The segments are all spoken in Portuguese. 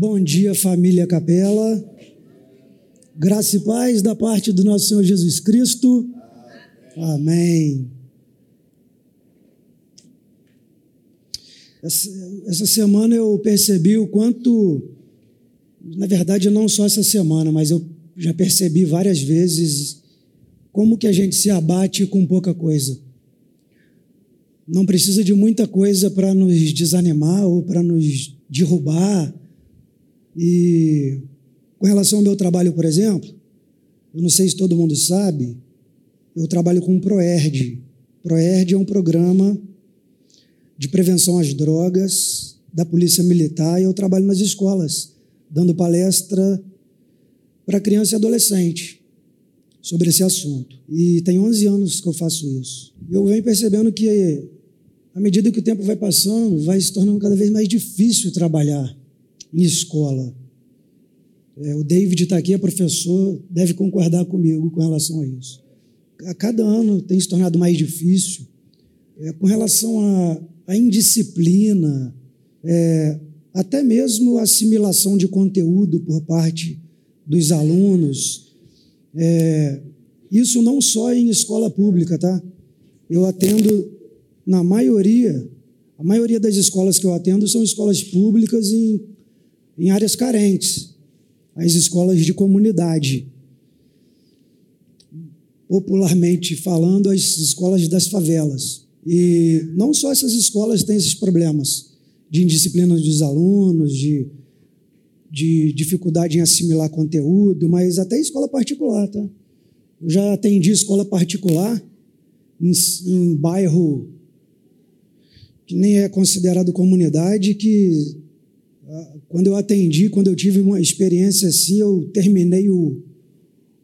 Bom dia, família Capela. Graça e paz da parte do nosso Senhor Jesus Cristo. Amém. Essa, semana eu percebi o quanto, na verdade, não só essa semana, mas eu já percebi várias vezes como que a gente se abate com pouca coisa. Não precisa de muita coisa para nos desanimar ou para nos derrubar. E com relação ao meu trabalho, por exemplo, eu não sei se todo mundo sabe, eu trabalho com o ProERD. ProERD é um programa de prevenção às drogas da Polícia Militar e eu trabalho nas escolas, dando palestra para criança e adolescente sobre esse assunto. E tem 11 anos que eu faço isso. E eu venho percebendo que, à medida que o tempo vai passando, vai se tornando cada vez mais difícil trabalhar em escola. É, o David está aqui, é professor, deve concordar comigo com relação a isso. A cada ano tem se tornado mais difícil. É, com relação à, indisciplina, é, até mesmo a assimilação de conteúdo por parte dos alunos. É, isso não só em escola pública, tá? Eu atendo, na maioria, a maioria das escolas que eu atendo são escolas públicas em, em áreas carentes as escolas de comunidade. Popularmente falando, as escolas das favelas. E não só essas escolas têm esses problemas de indisciplina dos alunos, de, de dificuldade em assimilar conteúdo, mas até escola particular, tá? Eu já atendi escola particular em, em bairro que nem é considerado comunidade, que quando eu atendi, quando eu tive uma experiência assim, eu terminei o,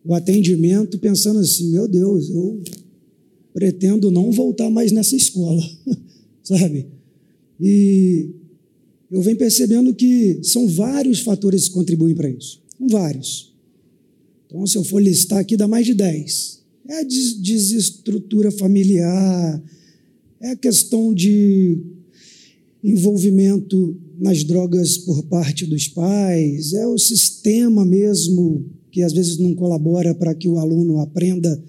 o atendimento pensando assim: meu Deus, eu pretendo não voltar mais nessa escola, sabe? E eu venho percebendo que são vários fatores que contribuem para isso. São vários. Então, se eu for listar aqui, dá mais de 10. É a desestrutura familiar, é a questão de envolvimento nas drogas por parte dos pais, é o sistema mesmo que às vezes não colabora para que o aluno aprenda,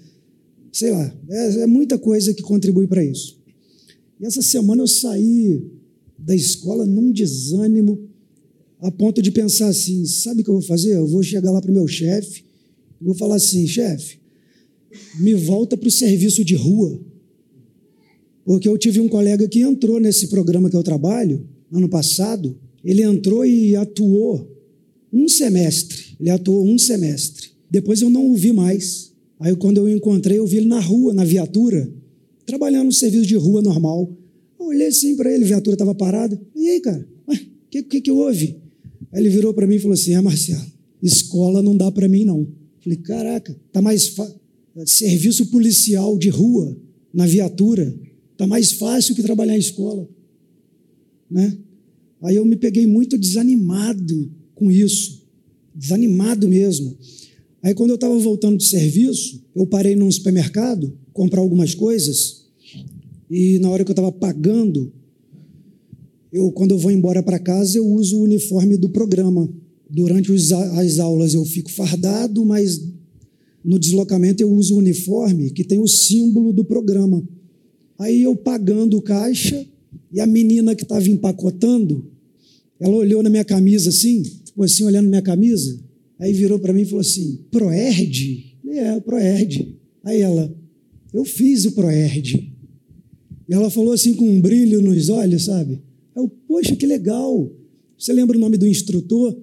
sei lá, é, é muita coisa que contribui para isso. E essa semana eu saí da escola num desânimo a ponto de pensar assim: sabe o que eu vou fazer? Eu vou chegar lá para o meu chefe vou falar assim: chefe, me volta para o serviço de rua. Porque eu tive um colega que entrou nesse programa que eu trabalho ano passado, ele entrou e atuou um semestre. Ele atuou um semestre. Depois eu não o vi mais. Aí quando eu encontrei, eu vi ele na rua, na viatura, trabalhando no serviço de rua normal. Eu olhei assim para ele, a viatura estava parada. E aí, cara? O que, que, que houve? Aí ele virou para mim e falou assim: Ah, Marcelo, escola não dá para mim, não. Falei, caraca, tá mais serviço policial de rua, na viatura, tá mais fácil que trabalhar em escola né? Aí eu me peguei muito desanimado com isso, desanimado mesmo. Aí quando eu estava voltando de serviço, eu parei num supermercado comprar algumas coisas e na hora que eu estava pagando, eu quando eu vou embora para casa eu uso o uniforme do programa. Durante as aulas eu fico fardado, mas no deslocamento eu uso o uniforme que tem o símbolo do programa. Aí eu pagando o caixa, e a menina que estava empacotando, ela olhou na minha camisa assim, ficou assim olhando minha camisa, aí virou para mim e falou assim: Proerd? É, Proerd. Aí ela, eu fiz o Proerd. E ela falou assim com um brilho nos olhos, sabe? Eu, poxa, que legal. Você lembra o nome do instrutor?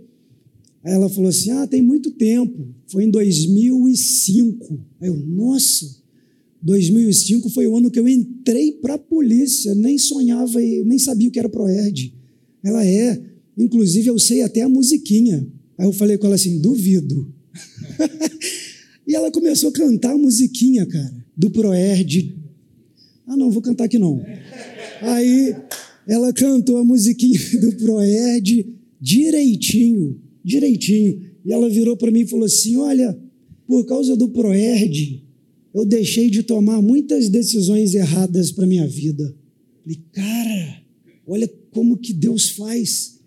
Aí ela falou assim: Ah, tem muito tempo. Foi em 2005. Aí eu, nossa, 2005 foi o ano que eu entrei para a polícia, nem sonhava, nem sabia o que era Proerd. Ela é, inclusive eu sei até a musiquinha. Aí eu falei com ela assim: duvido. e ela começou a cantar a musiquinha, cara, do Proerd. Ah, não, vou cantar aqui não. Aí ela cantou a musiquinha do Proerd direitinho, direitinho. E ela virou para mim e falou assim: Olha, por causa do Proerd, eu deixei de tomar muitas decisões erradas para minha vida. Falei, cara, olha como que Deus faz.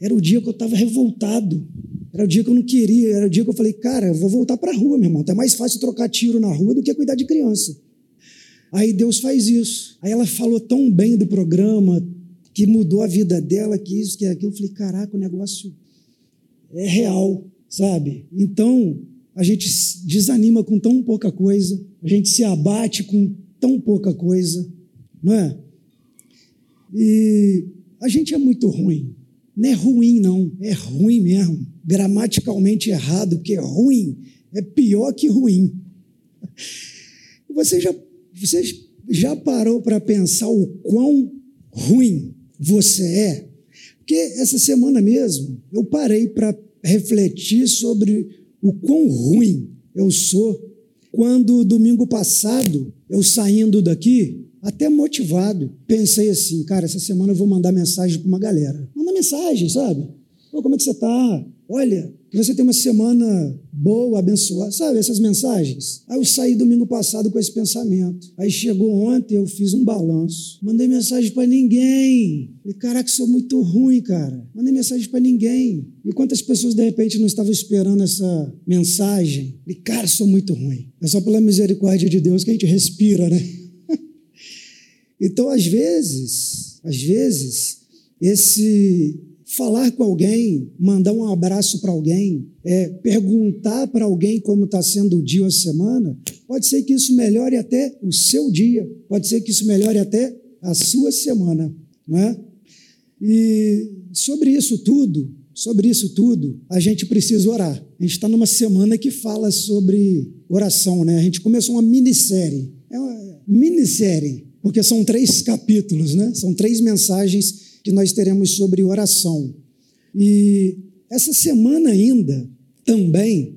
era o dia que eu estava revoltado. Era o dia que eu não queria, era o dia que eu falei, cara, eu vou voltar para a rua, meu irmão. É mais fácil trocar tiro na rua do que cuidar de criança. Aí Deus faz isso. Aí ela falou tão bem do programa, que mudou a vida dela, que isso, que aquilo. Eu falei, caraca, o negócio é real, sabe? Então, a gente desanima com tão pouca coisa, a gente se abate com tão pouca coisa, não é? E a gente é muito ruim. Não é ruim, não, é ruim mesmo. Gramaticalmente errado, porque ruim é pior que ruim. Você já, você já parou para pensar o quão ruim você é? Porque essa semana mesmo eu parei para refletir sobre o quão ruim eu sou quando domingo passado eu saindo daqui até motivado, pensei assim, cara, essa semana eu vou mandar mensagem para uma galera. Manda mensagem, sabe? Pô, como é que você está? Olha, que você tem uma semana boa, abençoada, sabe essas mensagens? Aí eu saí domingo passado com esse pensamento. Aí chegou ontem, eu fiz um balanço. Mandei mensagem para ninguém. Falei, caraca, sou muito ruim, cara. Mandei mensagem para ninguém. E quantas pessoas de repente não estavam esperando essa mensagem? Falei, cara, sou muito ruim. É só pela misericórdia de Deus que a gente respira, né? então, às vezes, às vezes, esse falar com alguém, mandar um abraço para alguém, é, perguntar para alguém como está sendo o dia ou a semana, pode ser que isso melhore até o seu dia, pode ser que isso melhore até a sua semana, não é? E sobre isso tudo, sobre isso tudo, a gente precisa orar. A gente está numa semana que fala sobre oração, né? A gente começou uma minissérie, é uma minissérie, porque são três capítulos, né? São três mensagens que nós teremos sobre oração. E essa semana ainda, também,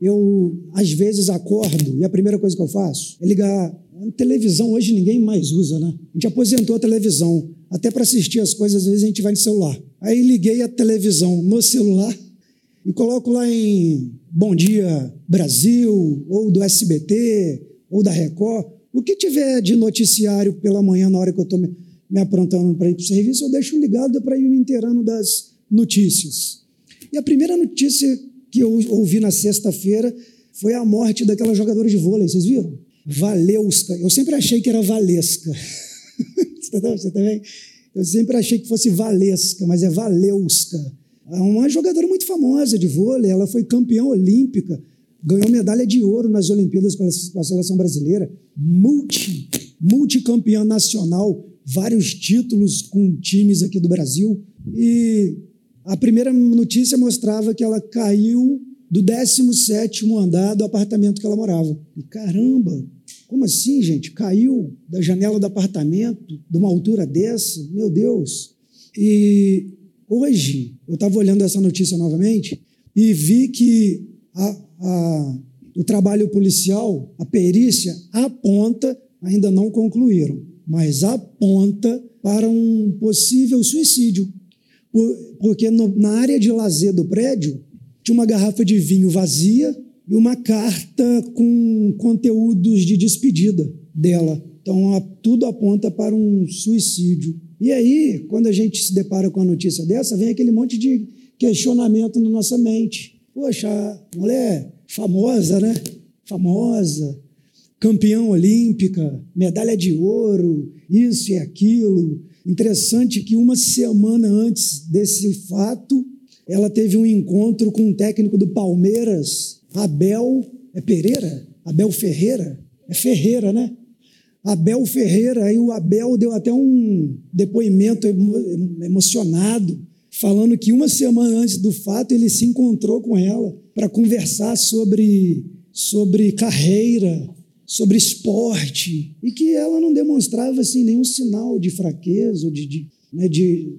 eu às vezes acordo e a primeira coisa que eu faço é ligar. A televisão hoje ninguém mais usa, né? A gente aposentou a televisão. Até para assistir as coisas, às vezes a gente vai no celular. Aí liguei a televisão no celular e coloco lá em Bom Dia Brasil, ou do SBT, ou da Record. O que tiver de noticiário pela manhã, na hora que eu estou aprontando para ir para o serviço, eu deixo ligado para ir me inteirando das notícias. E a primeira notícia que eu ouvi na sexta-feira foi a morte daquela jogadora de vôlei, vocês viram? Valeuska. Eu sempre achei que era Valesca. Você também? Eu sempre achei que fosse Valesca, mas é Valeuska. É uma jogadora muito famosa de vôlei, ela foi campeã olímpica, ganhou medalha de ouro nas Olimpíadas com a seleção brasileira, multi, multicampeã nacional, vários títulos com times aqui do Brasil. E a primeira notícia mostrava que ela caiu do 17 andar do apartamento que ela morava. E caramba, como assim, gente? Caiu da janela do apartamento, de uma altura dessa? Meu Deus. E hoje, eu estava olhando essa notícia novamente e vi que a, a, o trabalho policial, a perícia, aponta, ainda não concluíram, mas aponta para um possível suicídio. Porque na área de lazer do prédio tinha uma garrafa de vinho vazia e uma carta com conteúdos de despedida dela. Então, tudo aponta para um suicídio. E aí, quando a gente se depara com a notícia dessa, vem aquele monte de questionamento na nossa mente. Poxa, mulher famosa, né? Famosa, campeã olímpica, medalha de ouro, isso e aquilo. Interessante que uma semana antes desse fato, ela teve um encontro com um técnico do Palmeiras, Abel é Pereira? Abel Ferreira? É Ferreira, né? Abel Ferreira, aí o Abel deu até um depoimento emocionado, falando que uma semana antes do fato ele se encontrou com ela para conversar sobre, sobre carreira, sobre esporte, e que ela não demonstrava assim, nenhum sinal de fraqueza, de, de, né, de,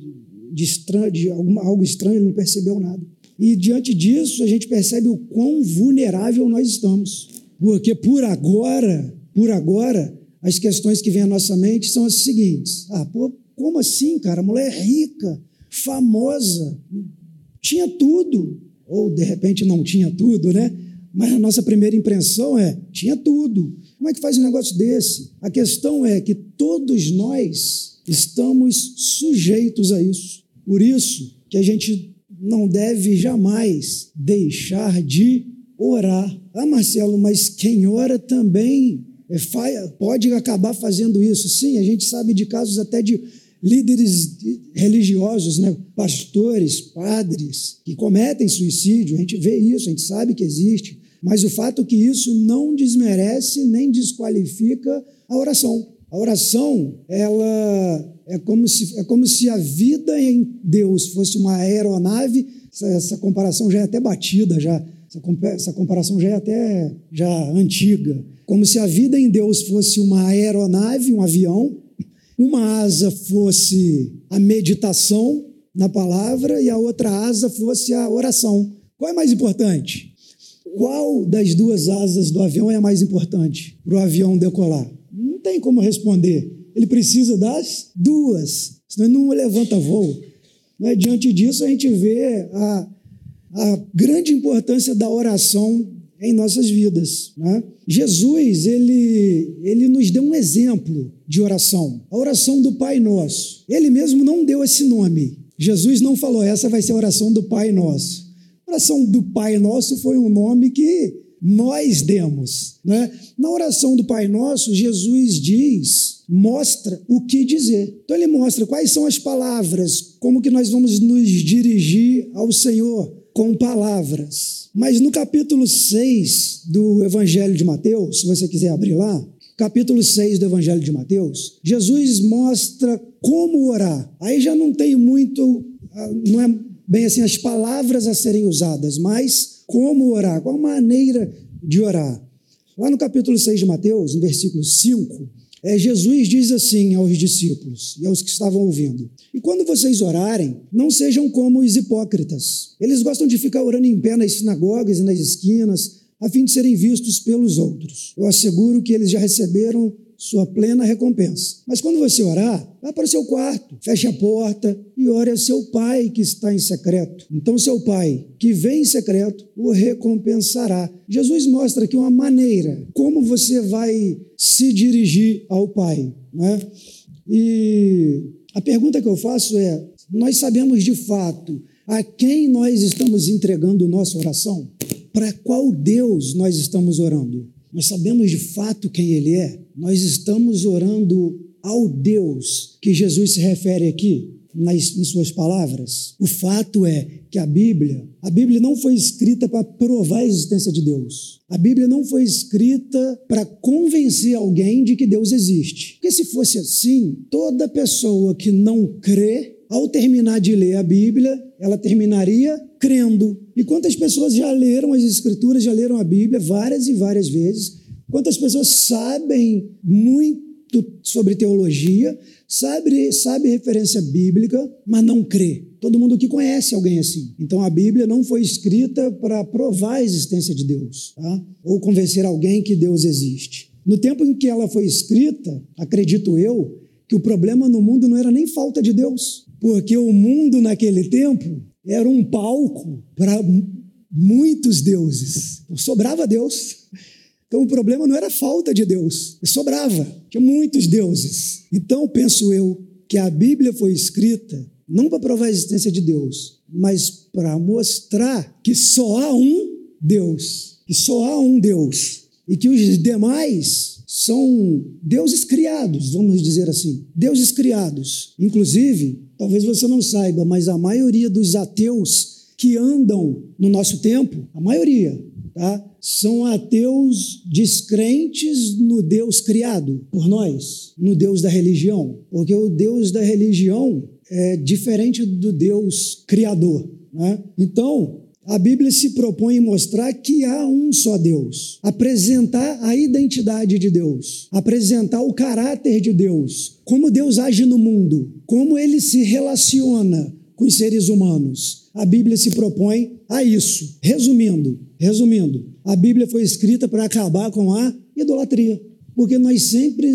de, estranho, de alguma, algo estranho, ele não percebeu nada. E diante disso, a gente percebe o quão vulnerável nós estamos. Porque por agora, por agora, as questões que vêm à nossa mente são as seguintes: ah, pô, como assim, cara? A mulher é rica, famosa, tinha tudo. Ou de repente não tinha tudo, né? Mas a nossa primeira impressão é: tinha tudo. Como é que faz um negócio desse? A questão é que todos nós estamos sujeitos a isso. Por isso, que a gente não deve jamais deixar de orar. Ah, Marcelo, mas quem ora também é, pode acabar fazendo isso. Sim, a gente sabe de casos até de líderes religiosos, né? pastores, padres, que cometem suicídio. A gente vê isso, a gente sabe que existe. Mas o fato é que isso não desmerece nem desqualifica a oração. A oração, ela é como se, é como se a vida em Deus fosse uma aeronave. Essa, essa comparação já é até batida, já. Essa, essa comparação já é até já antiga. Como se a vida em Deus fosse uma aeronave, um avião, uma asa fosse a meditação na palavra e a outra asa fosse a oração. Qual é mais importante? Qual das duas asas do avião é a mais importante para o avião decolar? Não tem como responder. Ele precisa das duas, senão ele não levanta voo. Né? Diante disso, a gente vê a, a grande importância da oração em nossas vidas. Né? Jesus, ele, ele nos deu um exemplo de oração, a oração do Pai Nosso. Ele mesmo não deu esse nome. Jesus não falou, essa vai ser a oração do Pai Nosso. Oração do Pai Nosso foi um nome que nós demos. Né? Na oração do Pai Nosso, Jesus diz, mostra o que dizer. Então ele mostra quais são as palavras, como que nós vamos nos dirigir ao Senhor com palavras. Mas no capítulo 6 do Evangelho de Mateus, se você quiser abrir lá, capítulo 6 do Evangelho de Mateus, Jesus mostra como orar. Aí já não tem muito, ah, não é bem assim as palavras a serem usadas, mas como orar, qual a maneira de orar. Lá no capítulo 6 de Mateus, no versículo 5, é, Jesus diz assim aos discípulos e aos que estavam ouvindo: E quando vocês orarem, não sejam como os hipócritas. Eles gostam de ficar orando em pé nas sinagogas e nas esquinas, a fim de serem vistos pelos outros. Eu asseguro que eles já receberam sua plena recompensa. Mas quando você orar, vá para o seu quarto, feche a porta e ore ao seu pai que está em secreto. Então, seu pai que vem em secreto o recompensará. Jesus mostra aqui uma maneira como você vai se dirigir ao pai. Né? E a pergunta que eu faço é: nós sabemos de fato a quem nós estamos entregando nossa oração? Para qual Deus nós estamos orando? Nós sabemos de fato quem Ele é. Nós estamos orando ao Deus que Jesus se refere aqui nas, em suas palavras. O fato é que a Bíblia, a Bíblia não foi escrita para provar a existência de Deus. A Bíblia não foi escrita para convencer alguém de que Deus existe. Porque se fosse assim, toda pessoa que não crê ao terminar de ler a Bíblia, ela terminaria crendo. E quantas pessoas já leram as Escrituras, já leram a Bíblia várias e várias vezes? Quantas pessoas sabem muito sobre teologia, sabe, sabe referência bíblica, mas não crê? Todo mundo que conhece alguém assim. Então a Bíblia não foi escrita para provar a existência de Deus, tá? ou convencer alguém que Deus existe. No tempo em que ela foi escrita, acredito eu, que o problema no mundo não era nem falta de Deus, porque o mundo naquele tempo era um palco para muitos deuses. Não sobrava Deus. Então o problema não era falta de Deus, sobrava, tinha muitos deuses. Então penso eu que a Bíblia foi escrita não para provar a existência de Deus, mas para mostrar que só há um Deus, que só há um Deus e que os demais são deuses criados, vamos dizer assim, deuses criados. Inclusive, talvez você não saiba, mas a maioria dos ateus que andam no nosso tempo, a maioria, tá? São ateus descrentes no Deus criado por nós, no Deus da religião, porque o Deus da religião é diferente do Deus criador, né? Então, a Bíblia se propõe mostrar que há um só Deus, apresentar a identidade de Deus, apresentar o caráter de Deus, como Deus age no mundo, como ele se relaciona com os seres humanos. A Bíblia se propõe a isso. Resumindo, resumindo, a Bíblia foi escrita para acabar com a idolatria porque nós sempre,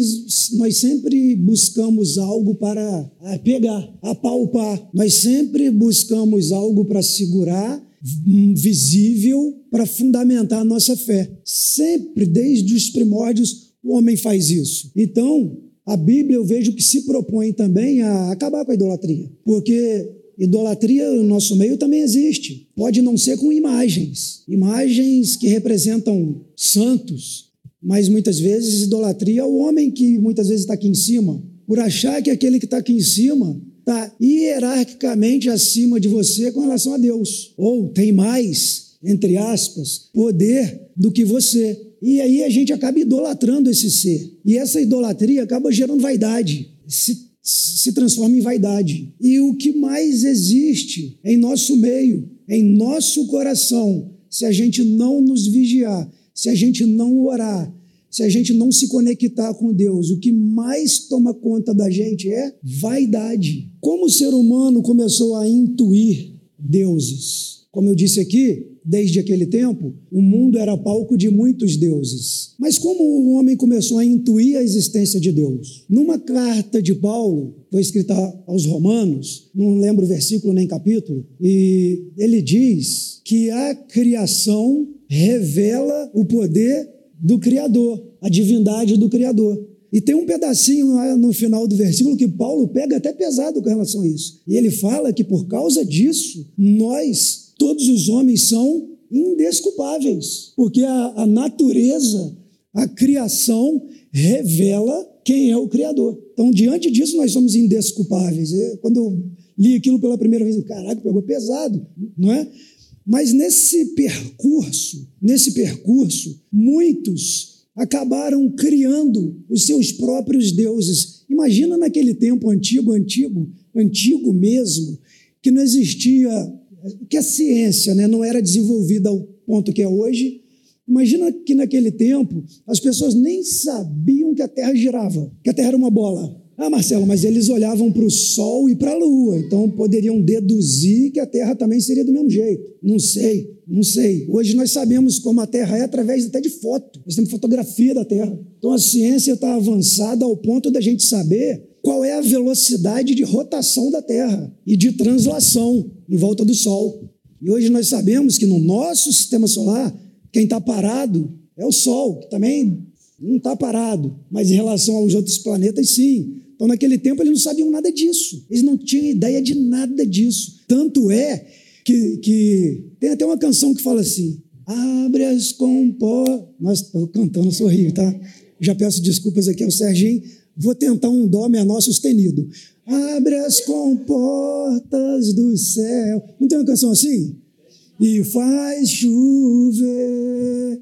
nós sempre buscamos algo para pegar, apalpar, nós sempre buscamos algo para segurar visível para fundamentar a nossa fé. Sempre, desde os primórdios, o homem faz isso. Então, a Bíblia eu vejo que se propõe também a acabar com a idolatria, porque Idolatria no nosso meio também existe. Pode não ser com imagens, imagens que representam santos, mas muitas vezes idolatria é o homem que muitas vezes está aqui em cima, por achar que aquele que está aqui em cima está hierarquicamente acima de você com relação a Deus, ou tem mais, entre aspas, poder do que você. E aí a gente acaba idolatrando esse ser. E essa idolatria acaba gerando vaidade. Se se transforma em vaidade. E o que mais existe em nosso meio, em nosso coração, se a gente não nos vigiar, se a gente não orar, se a gente não se conectar com Deus, o que mais toma conta da gente é vaidade. Como o ser humano começou a intuir deuses? Como eu disse aqui, desde aquele tempo, o mundo era palco de muitos deuses. Mas como o homem começou a intuir a existência de Deus? Numa carta de Paulo, foi escrita aos Romanos, não lembro o versículo nem capítulo, e ele diz que a criação revela o poder do Criador, a divindade do Criador. E tem um pedacinho no final do versículo que Paulo pega até pesado com relação a isso. E ele fala que por causa disso, nós todos os homens são indesculpáveis, porque a, a natureza, a criação, revela quem é o Criador. Então, diante disso, nós somos indesculpáveis. Quando eu li aquilo pela primeira vez, caraca, pegou pesado, não é? Mas nesse percurso, nesse percurso, muitos acabaram criando os seus próprios deuses. Imagina naquele tempo antigo, antigo, antigo mesmo, que não existia que a ciência né, não era desenvolvida ao ponto que é hoje. Imagina que naquele tempo as pessoas nem sabiam que a Terra girava, que a Terra era uma bola. Ah, Marcelo, mas eles olhavam para o Sol e para a Lua, então poderiam deduzir que a Terra também seria do mesmo jeito. Não sei, não sei. Hoje nós sabemos como a Terra é através até de foto. Nós temos fotografia da Terra. Então a ciência está avançada ao ponto da gente saber qual é a velocidade de rotação da Terra e de translação em volta do Sol. E hoje nós sabemos que no nosso sistema solar, quem está parado é o Sol, que também não está parado, mas em relação aos outros planetas, sim. Então, naquele tempo, eles não sabiam nada disso, eles não tinham ideia de nada disso. Tanto é que, que tem até uma canção que fala assim: Abre as comportas. Nós estou cantando, sorri, tá? Já peço desculpas aqui ao Serginho Vou tentar um dó menor sustenido. Abre as comportas do céu. Não tem uma canção assim? E faz chover.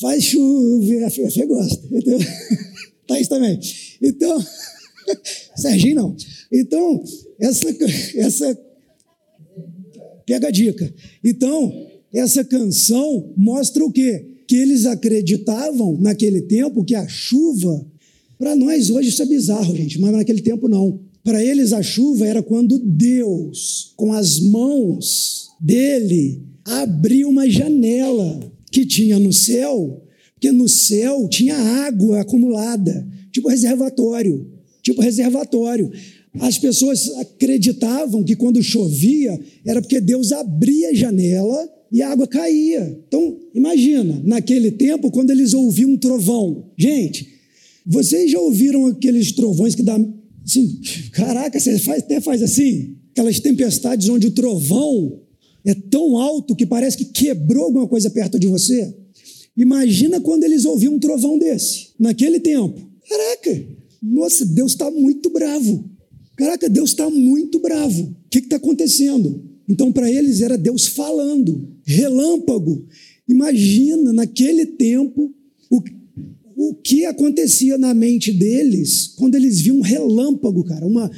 Faz chover. A Fê, gosta. Então, Thaís também. Então, Serginho não. Então, essa, essa. Pega a dica. Então, essa canção mostra o quê? Que eles acreditavam naquele tempo que a chuva para nós hoje isso é bizarro, gente, mas naquele tempo não. Para eles a chuva era quando Deus, com as mãos dele, abriu uma janela que tinha no céu, porque no céu tinha água acumulada, tipo reservatório, tipo reservatório. As pessoas acreditavam que quando chovia era porque Deus abria a janela e a água caía. Então, imagina, naquele tempo, quando eles ouviam um trovão. Gente, vocês já ouviram aqueles trovões que dá. Assim, caraca, você faz, até faz assim? Aquelas tempestades onde o trovão é tão alto que parece que quebrou alguma coisa perto de você. Imagina quando eles ouviam um trovão desse, naquele tempo. Caraca, nossa, Deus está muito bravo. Caraca, Deus está muito bravo. O que está acontecendo? Então, para eles era Deus falando, relâmpago. Imagina naquele tempo o o que acontecia na mente deles quando eles viam um relâmpago, cara, uma,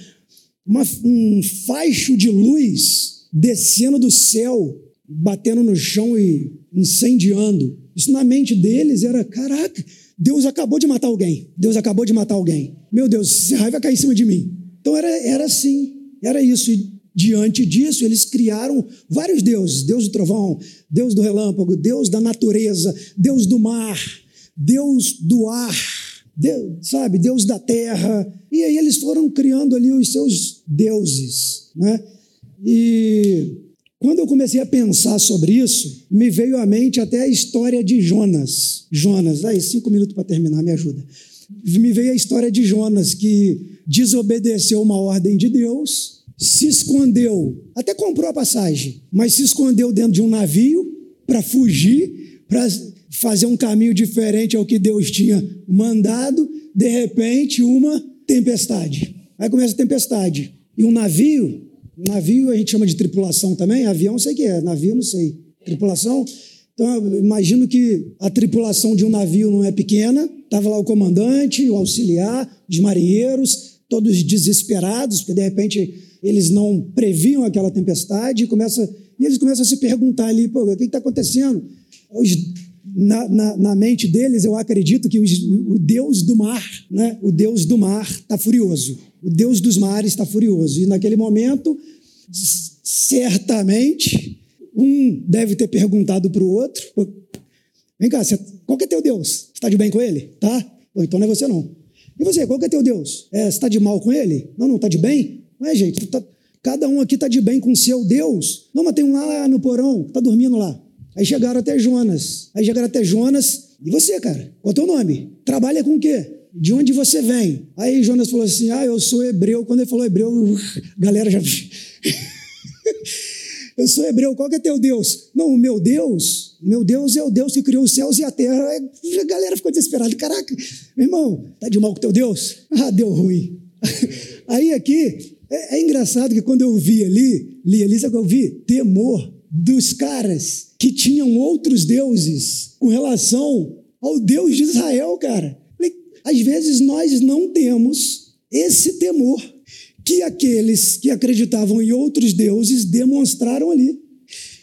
uma, um faixo de luz descendo do céu, batendo no chão e incendiando. Isso na mente deles era: caraca, Deus acabou de matar alguém. Deus acabou de matar alguém. Meu Deus, esse raio vai cair em cima de mim. Então era, era assim, era isso. E diante disso, eles criaram vários deuses: Deus do trovão, Deus do relâmpago, Deus da natureza, Deus do mar. Deus do ar, Deus, sabe, Deus da terra. E aí eles foram criando ali os seus deuses, né? E quando eu comecei a pensar sobre isso, me veio à mente até a história de Jonas. Jonas, aí cinco minutos para terminar, me ajuda. Me veio a história de Jonas que desobedeceu uma ordem de Deus se escondeu, até comprou a passagem, mas se escondeu dentro de um navio para fugir, para fazer um caminho diferente ao que Deus tinha mandado. De repente, uma tempestade. Aí começa a tempestade. E um navio, navio a gente chama de tripulação também, avião sei que é, navio não sei. Tripulação, então, imagino que a tripulação de um navio não é pequena. Estava lá o comandante, o auxiliar, os marinheiros, todos desesperados, porque de repente eles não previam aquela tempestade e, começa, e eles começam a se perguntar ali: o que está acontecendo? Os, na, na, na, mente deles, eu acredito que os, o Deus do mar, né? o Deus do mar está furioso. O Deus dos mares está furioso. E naquele momento, certamente, um deve ter perguntado para o outro: Vem cá, você, qual que é teu Deus? Está de bem com ele? Tá? Ou então não é você não. E você, qual que é teu Deus? É, você está de mal com ele? Não, não, está de bem? Não é, gente? Tá, cada um aqui está de bem com o seu Deus. Não, mas tem um lá no porão, está dormindo lá. Aí chegaram até Jonas. Aí chegaram até Jonas. E você, cara? Qual é o teu nome? Trabalha com o quê? De onde você vem? Aí Jonas falou assim: Ah, eu sou hebreu. Quando ele falou hebreu, a galera já. eu sou hebreu, qual que é teu Deus? Não, o meu Deus, meu Deus é o Deus que criou os céus e a terra. A galera ficou desesperada. Caraca, meu irmão, tá de mal com teu Deus? Ah, deu ruim. Aí aqui, é, é engraçado que quando eu vi ali, li ali, sabe o que eu vi? Temor dos caras que tinham outros deuses com relação ao Deus de Israel, cara. Às vezes nós não temos esse temor que aqueles que acreditavam em outros deuses demonstraram ali.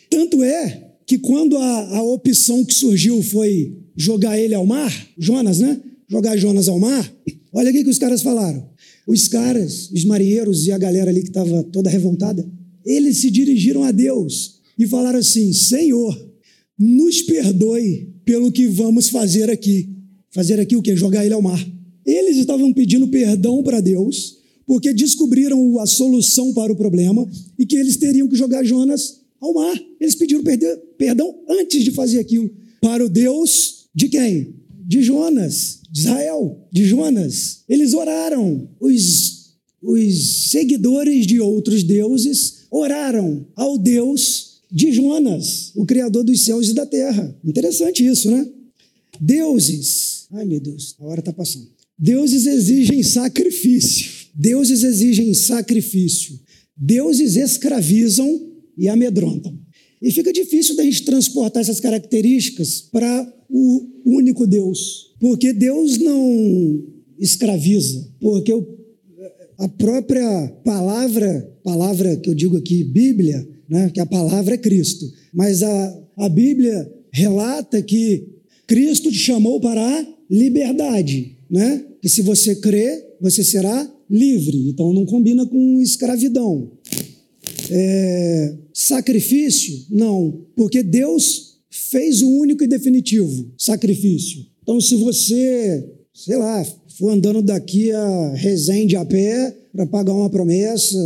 Tanto é que quando a, a opção que surgiu foi jogar ele ao mar, Jonas, né? Jogar Jonas ao mar, olha o que os caras falaram. Os caras, os marinheiros e a galera ali que estava toda revoltada, eles se dirigiram a Deus e falaram assim: Senhor, nos perdoe pelo que vamos fazer aqui. Fazer aqui o quê? Jogar ele ao mar. Eles estavam pedindo perdão para Deus porque descobriram a solução para o problema e que eles teriam que jogar Jonas ao mar. Eles pediram perdão antes de fazer aquilo. Para o Deus de quem? De Jonas, de Israel, de Jonas. Eles oraram. Os, os seguidores de outros deuses oraram ao Deus de Jonas, o Criador dos céus e da terra. Interessante isso, né? Deuses. Ai, meu Deus, a hora está passando. Deuses exigem sacrifício. Deuses exigem sacrifício. Deuses escravizam e amedrontam. E fica difícil da gente transportar essas características para o único Deus. Porque Deus não escraviza. Porque a própria palavra, palavra que eu digo aqui, Bíblia, né, que a palavra é Cristo. Mas a, a Bíblia relata que Cristo te chamou para a liberdade. Né? Que se você crê, você será livre, então não combina com escravidão. É, sacrifício? Não, porque Deus fez o único e definitivo sacrifício. Então, se você, sei lá, for andando daqui a Resende a pé para pagar uma promessa,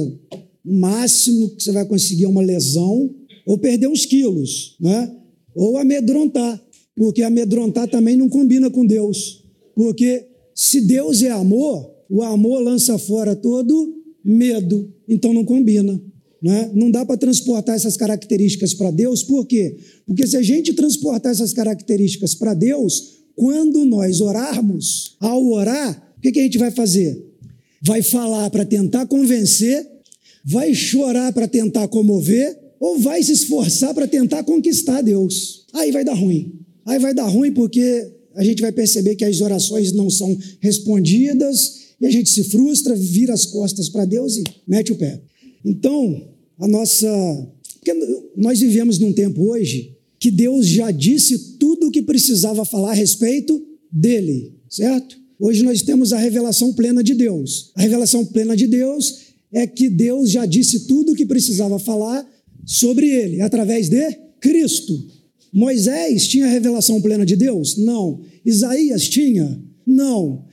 o máximo que você vai conseguir é uma lesão ou perder uns quilos, né? ou amedrontar, porque amedrontar também não combina com Deus, porque se Deus é amor, o amor lança fora todo medo, então não combina. Né? Não dá para transportar essas características para Deus, por quê? Porque se a gente transportar essas características para Deus, quando nós orarmos, ao orar, o que, que a gente vai fazer? Vai falar para tentar convencer, vai chorar para tentar comover, ou vai se esforçar para tentar conquistar Deus. Aí vai dar ruim. Aí vai dar ruim porque a gente vai perceber que as orações não são respondidas e a gente se frustra, vira as costas para Deus e mete o pé. Então, a nossa. Porque nós vivemos num tempo hoje que Deus já disse tudo o que precisava falar a respeito dele, certo? Hoje nós temos a revelação plena de Deus. A revelação plena de Deus é que Deus já disse tudo o que precisava falar sobre ele, através de Cristo. Moisés tinha revelação plena de Deus? Não. Isaías tinha? Não.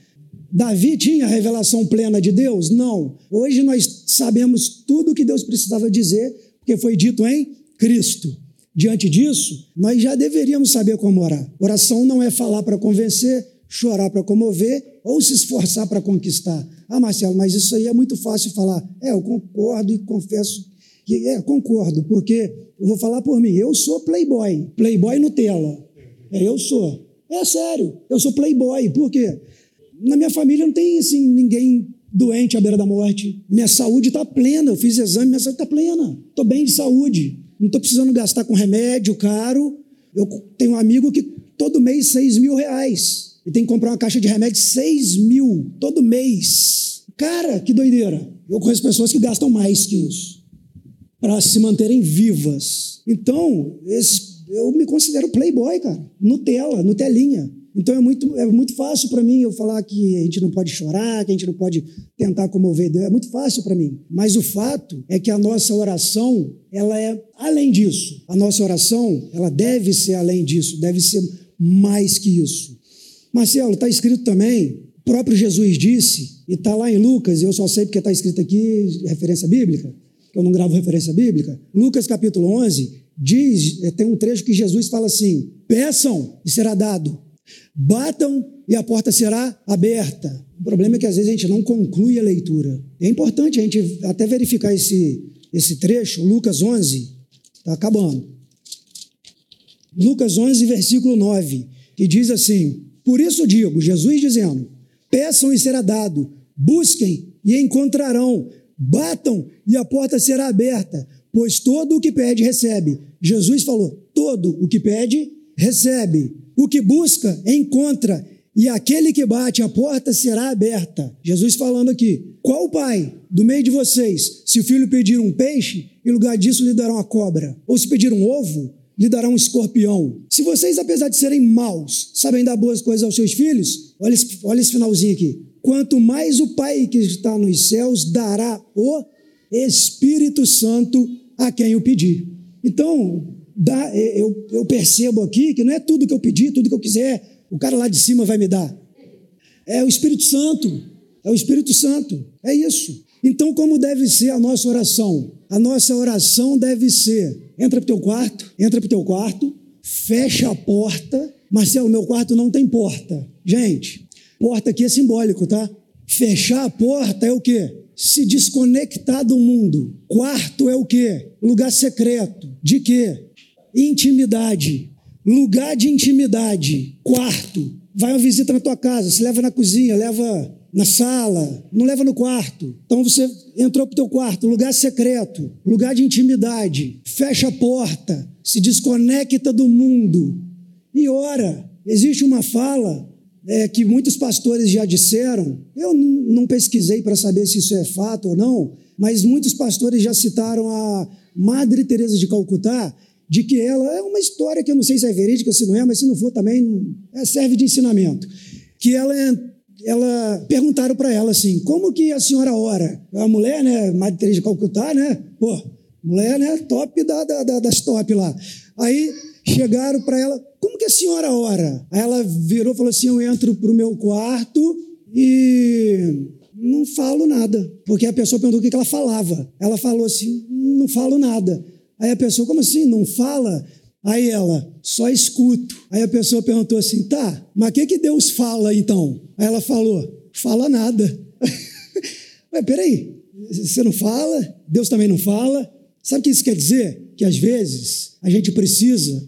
Davi tinha revelação plena de Deus? Não. Hoje nós sabemos tudo o que Deus precisava dizer, porque foi dito em Cristo. Diante disso, nós já deveríamos saber como orar. Oração não é falar para convencer, chorar para comover ou se esforçar para conquistar. Ah, Marcelo, mas isso aí é muito fácil falar. É, eu concordo e confesso que é, concordo, porque eu vou falar por mim, eu sou playboy, playboy Nutella. É, eu sou. É sério, eu sou playboy. Por quê? Na minha família não tem assim, ninguém doente à beira da morte. Minha saúde está plena. Eu fiz exame, minha saúde está plena. Estou bem de saúde. Não estou precisando gastar com remédio caro. Eu tenho um amigo que todo mês seis mil reais. E tem que comprar uma caixa de remédio seis mil todo mês. Cara, que doideira. Eu conheço pessoas que gastam mais que isso para se manterem vivas. Então, esse eu me considero playboy, cara. Nutella, Nutelinha. Então é muito, é muito fácil para mim eu falar que a gente não pode chorar, que a gente não pode tentar comover Deus. É muito fácil para mim. Mas o fato é que a nossa oração, ela é além disso. A nossa oração, ela deve ser além disso, deve ser mais que isso. Marcelo, está escrito também, o próprio Jesus disse, e está lá em Lucas, e eu só sei porque está escrito aqui, referência bíblica, que eu não gravo referência bíblica. Lucas capítulo 11, diz, eh, tem um trecho que Jesus fala assim: peçam e será dado, batam e a porta será aberta. O problema é que às vezes a gente não conclui a leitura. É importante a gente até verificar esse, esse trecho, Lucas 11, está acabando. Lucas 11, versículo 9, que diz assim: Por isso digo, Jesus dizendo: peçam e será dado, busquem e encontrarão, batam e a porta será aberta pois todo o que pede, recebe. Jesus falou: todo o que pede, recebe. O que busca, encontra. E aquele que bate, a porta será aberta. Jesus falando aqui: qual pai do meio de vocês, se o filho pedir um peixe, em lugar disso lhe dará uma cobra? Ou se pedir um ovo, lhe dará um escorpião? Se vocês, apesar de serem maus, sabem dar boas coisas aos seus filhos, olha esse, olha esse finalzinho aqui. Quanto mais o Pai que está nos céus dará o Espírito Santo a quem eu pedi. Então, dá, eu, eu percebo aqui que não é tudo que eu pedi, tudo que eu quiser, o cara lá de cima vai me dar. É o Espírito Santo. É o Espírito Santo. É isso. Então, como deve ser a nossa oração? A nossa oração deve ser: entra para o teu quarto, entra para o teu quarto, fecha a porta. Marcelo, meu quarto não tem porta. Gente, porta aqui é simbólico, tá? Fechar a porta é o quê? se desconectar do mundo. Quarto é o quê? Lugar secreto. De quê? Intimidade. Lugar de intimidade. Quarto. Vai uma visita na tua casa, se leva na cozinha, leva na sala, não leva no quarto. Então você entrou para o teu quarto, lugar secreto, lugar de intimidade. Fecha a porta, se desconecta do mundo e ora. Existe uma fala é, que muitos pastores já disseram, eu não pesquisei para saber se isso é fato ou não, mas muitos pastores já citaram a Madre Teresa de Calcutá, de que ela é uma história que eu não sei se é verídica, se não é, mas se não for também é, serve de ensinamento. Que ela, ela perguntaram para ela assim, como que a senhora ora? A mulher, né, Madre Teresa de Calcutá, né? Pô, mulher, né, top da, da, das top lá. Aí chegaram para ela, como que a senhora ora? Aí ela virou e falou assim: Eu entro para o meu quarto e não falo nada. Porque a pessoa perguntou o que ela falava. Ela falou assim: Não falo nada. Aí a pessoa, como assim? Não fala? Aí ela, só escuto. Aí a pessoa perguntou assim: Tá, mas o que, que Deus fala então? Aí ela falou: Fala nada. Mas peraí, você não fala? Deus também não fala? Sabe o que isso quer dizer? Que às vezes a gente precisa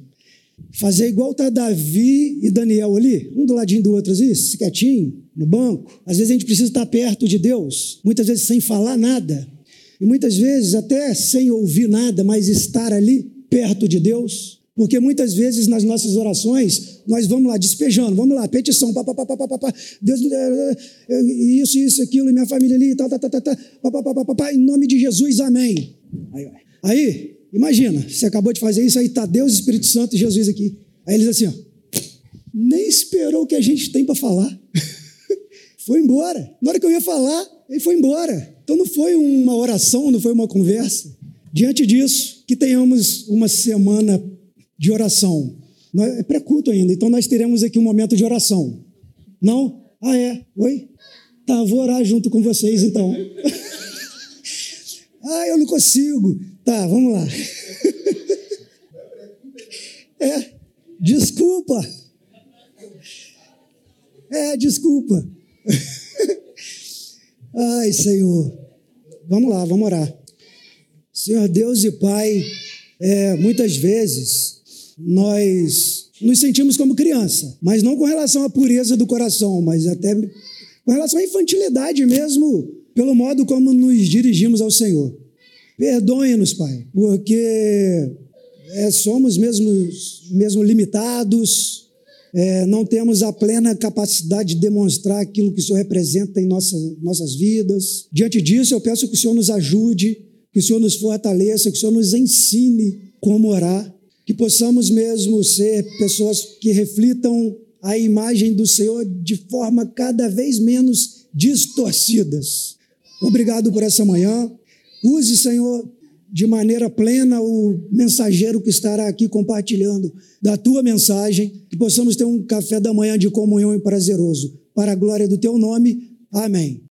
fazer igual está Davi e Daniel ali, um do ladinho do outro, assim, quietinho, no banco. Às vezes a gente precisa estar perto de Deus, muitas vezes sem falar nada, e muitas vezes até sem ouvir nada, mas estar ali perto de Deus. Porque muitas vezes nas nossas orações, nós vamos lá despejando, vamos lá, petição, pá, pá, pá, pá, pá, pá, Deus, isso, isso, aquilo, minha família ali, tá, tá, tá, tá, tá, pá, pá, pá, pá, pá, em nome de Jesus, amém. Aí, aí Imagina, você acabou de fazer isso, aí está Deus, Espírito Santo e Jesus aqui. Aí eles assim, ó, nem esperou o que a gente tem para falar. foi embora. Na hora que eu ia falar, ele foi embora. Então não foi uma oração, não foi uma conversa. Diante disso, que tenhamos uma semana de oração. É pré-culto ainda, então nós teremos aqui um momento de oração. Não? Ah, é? Oi? Tá, vou orar junto com vocês então. ah, eu não consigo. Tá, vamos lá. É, desculpa. É, desculpa. Ai, Senhor. Vamos lá, vamos orar. Senhor Deus e Pai, é, muitas vezes nós nos sentimos como criança, mas não com relação à pureza do coração, mas até com relação à infantilidade mesmo, pelo modo como nos dirigimos ao Senhor. Perdoe-nos, Pai, porque é, somos mesmo, mesmo limitados, é, não temos a plena capacidade de demonstrar aquilo que o Senhor representa em nossas, nossas vidas. Diante disso, eu peço que o Senhor nos ajude, que o Senhor nos fortaleça, que o Senhor nos ensine como orar, que possamos mesmo ser pessoas que reflitam a imagem do Senhor de forma cada vez menos distorcidas. Obrigado por essa manhã. Use, Senhor, de maneira plena o mensageiro que estará aqui compartilhando da tua mensagem, que possamos ter um café da manhã de comunhão e prazeroso. Para a glória do teu nome. Amém.